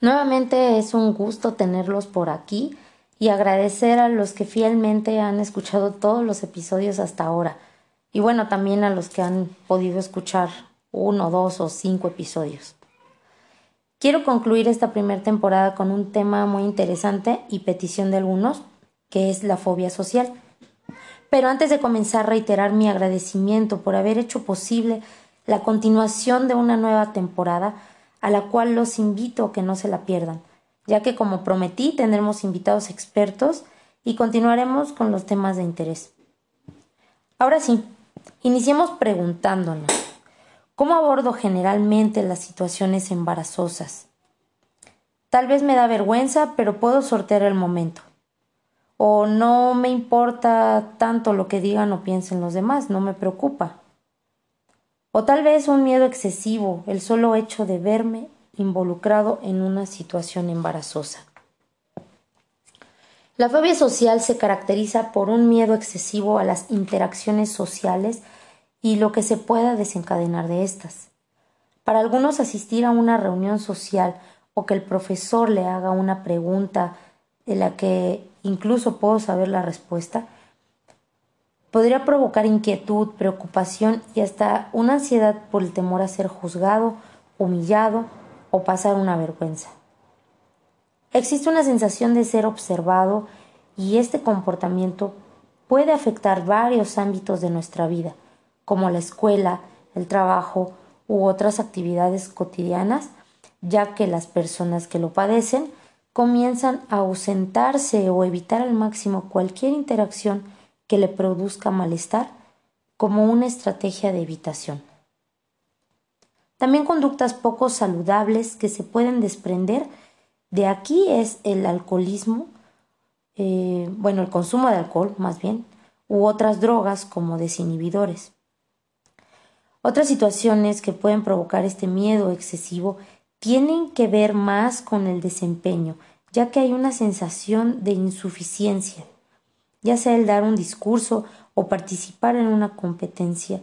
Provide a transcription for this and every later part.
Nuevamente es un gusto tenerlos por aquí y agradecer a los que fielmente han escuchado todos los episodios hasta ahora. Y bueno, también a los que han podido escuchar uno, dos o cinco episodios. Quiero concluir esta primera temporada con un tema muy interesante y petición de algunos, que es la fobia social. Pero antes de comenzar, reiterar mi agradecimiento por haber hecho posible la continuación de una nueva temporada a la cual los invito a que no se la pierdan, ya que como prometí tendremos invitados expertos y continuaremos con los temas de interés. Ahora sí, iniciemos preguntándonos, ¿cómo abordo generalmente las situaciones embarazosas? Tal vez me da vergüenza, pero puedo sortear el momento. O no me importa tanto lo que digan o piensen los demás, no me preocupa. O tal vez un miedo excesivo, el solo hecho de verme involucrado en una situación embarazosa. La fobia social se caracteriza por un miedo excesivo a las interacciones sociales y lo que se pueda desencadenar de estas. Para algunos asistir a una reunión social o que el profesor le haga una pregunta de la que incluso puedo saber la respuesta, podría provocar inquietud, preocupación y hasta una ansiedad por el temor a ser juzgado, humillado o pasar una vergüenza. Existe una sensación de ser observado y este comportamiento puede afectar varios ámbitos de nuestra vida, como la escuela, el trabajo u otras actividades cotidianas, ya que las personas que lo padecen comienzan a ausentarse o evitar al máximo cualquier interacción que le produzca malestar como una estrategia de evitación. También conductas poco saludables que se pueden desprender de aquí es el alcoholismo, eh, bueno, el consumo de alcohol más bien, u otras drogas como desinhibidores. Otras situaciones que pueden provocar este miedo excesivo tienen que ver más con el desempeño, ya que hay una sensación de insuficiencia ya sea el dar un discurso o participar en una competencia,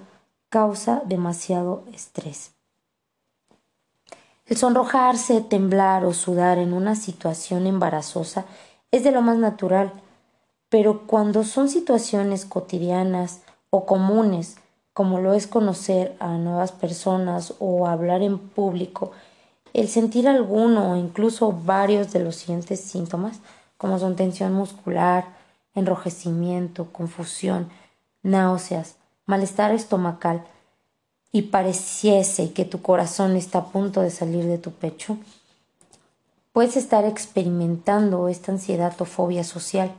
causa demasiado estrés. El sonrojarse, temblar o sudar en una situación embarazosa es de lo más natural, pero cuando son situaciones cotidianas o comunes, como lo es conocer a nuevas personas o hablar en público, el sentir alguno o incluso varios de los siguientes síntomas, como son tensión muscular, enrojecimiento, confusión, náuseas, malestar estomacal, y pareciese que tu corazón está a punto de salir de tu pecho, puedes estar experimentando esta ansiedad o fobia social.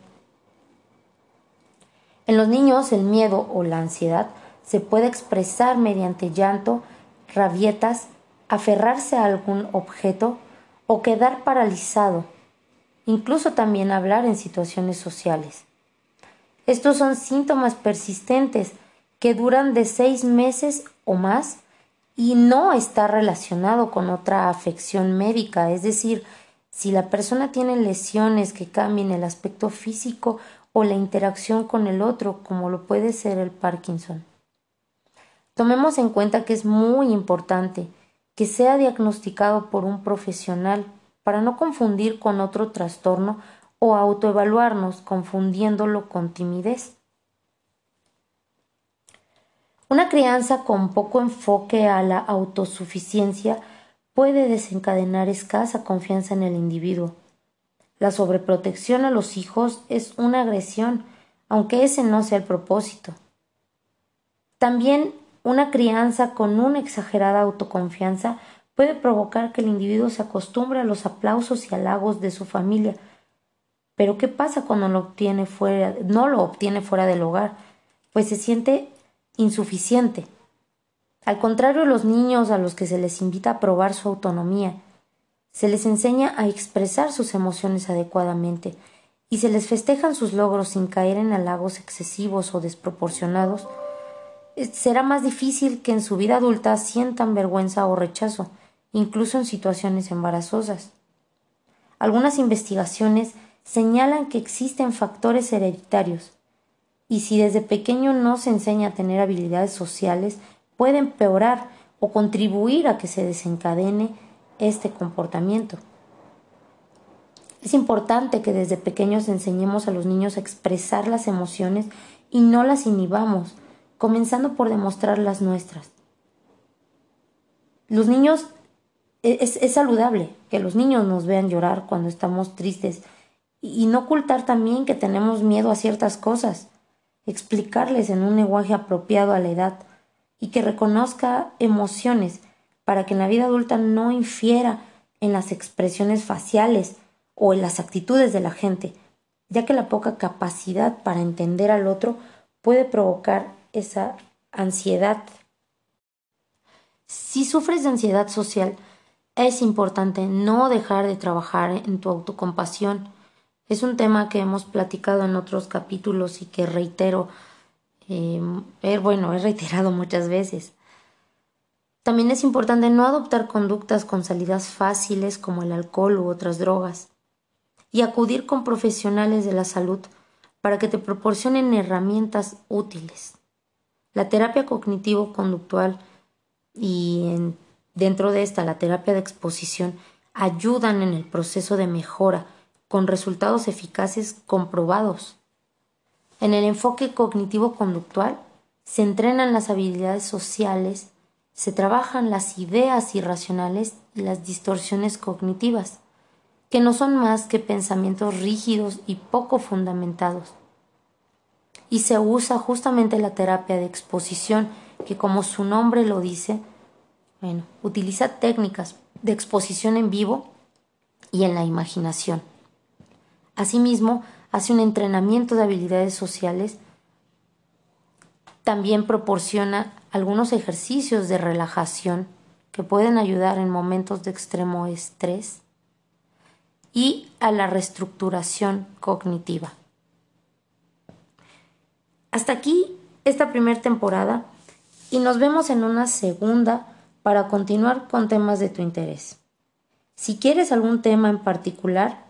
En los niños el miedo o la ansiedad se puede expresar mediante llanto, rabietas, aferrarse a algún objeto o quedar paralizado, incluso también hablar en situaciones sociales. Estos son síntomas persistentes que duran de seis meses o más y no está relacionado con otra afección médica, es decir, si la persona tiene lesiones que cambien el aspecto físico o la interacción con el otro, como lo puede ser el Parkinson. Tomemos en cuenta que es muy importante que sea diagnosticado por un profesional para no confundir con otro trastorno o autoevaluarnos confundiéndolo con timidez. Una crianza con poco enfoque a la autosuficiencia puede desencadenar escasa confianza en el individuo. La sobreprotección a los hijos es una agresión, aunque ese no sea el propósito. También una crianza con una exagerada autoconfianza puede provocar que el individuo se acostumbre a los aplausos y halagos de su familia, pero ¿qué pasa cuando lo obtiene fuera, no lo obtiene fuera del hogar? Pues se siente insuficiente. Al contrario, los niños a los que se les invita a probar su autonomía, se les enseña a expresar sus emociones adecuadamente y se les festejan sus logros sin caer en halagos excesivos o desproporcionados, será más difícil que en su vida adulta sientan vergüenza o rechazo, incluso en situaciones embarazosas. Algunas investigaciones señalan que existen factores hereditarios y si desde pequeño no se enseña a tener habilidades sociales, puede empeorar o contribuir a que se desencadene este comportamiento. Es importante que desde pequeños enseñemos a los niños a expresar las emociones y no las inhibamos, comenzando por demostrar las nuestras. Los niños, e, es, es, saludable que los niños nos vean llorar cuando estamos tristes y no ocultar también que tenemos miedo a ciertas cosas, explicarles en un lenguaje apropiado a la edad y que reconozca emociones para que en la vida adulta no infiera en las expresiones faciales o en las actitudes de la gente, ya que la poca capacidad para entender al otro puede provocar esa ansiedad. Si sufres de ansiedad social, es importante no dejar de trabajar en tu autocompasión. Es un tema que hemos platicado en otros capítulos y que reitero, eh, bueno, he reiterado muchas veces. También es importante no adoptar conductas con salidas fáciles como el alcohol u otras drogas y acudir con profesionales de la salud para que te proporcionen herramientas útiles. La terapia cognitivo-conductual y dentro de esta la terapia de exposición ayudan en el proceso de mejora con resultados eficaces comprobados. En el enfoque cognitivo-conductual se entrenan las habilidades sociales, se trabajan las ideas irracionales y las distorsiones cognitivas que no son más que pensamientos rígidos y poco fundamentados. Y se usa justamente la terapia de exposición, que como su nombre lo dice, bueno, utiliza técnicas de exposición en vivo y en la imaginación. Asimismo, hace un entrenamiento de habilidades sociales, también proporciona algunos ejercicios de relajación que pueden ayudar en momentos de extremo estrés y a la reestructuración cognitiva. Hasta aquí esta primera temporada y nos vemos en una segunda para continuar con temas de tu interés. Si quieres algún tema en particular,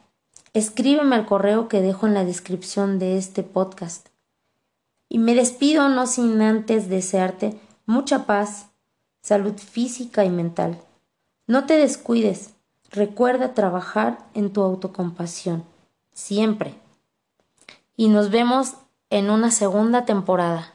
escríbeme al correo que dejo en la descripción de este podcast. Y me despido no sin antes desearte mucha paz, salud física y mental. No te descuides, Recuerda trabajar en tu autocompasión, siempre. Y nos vemos en una segunda temporada.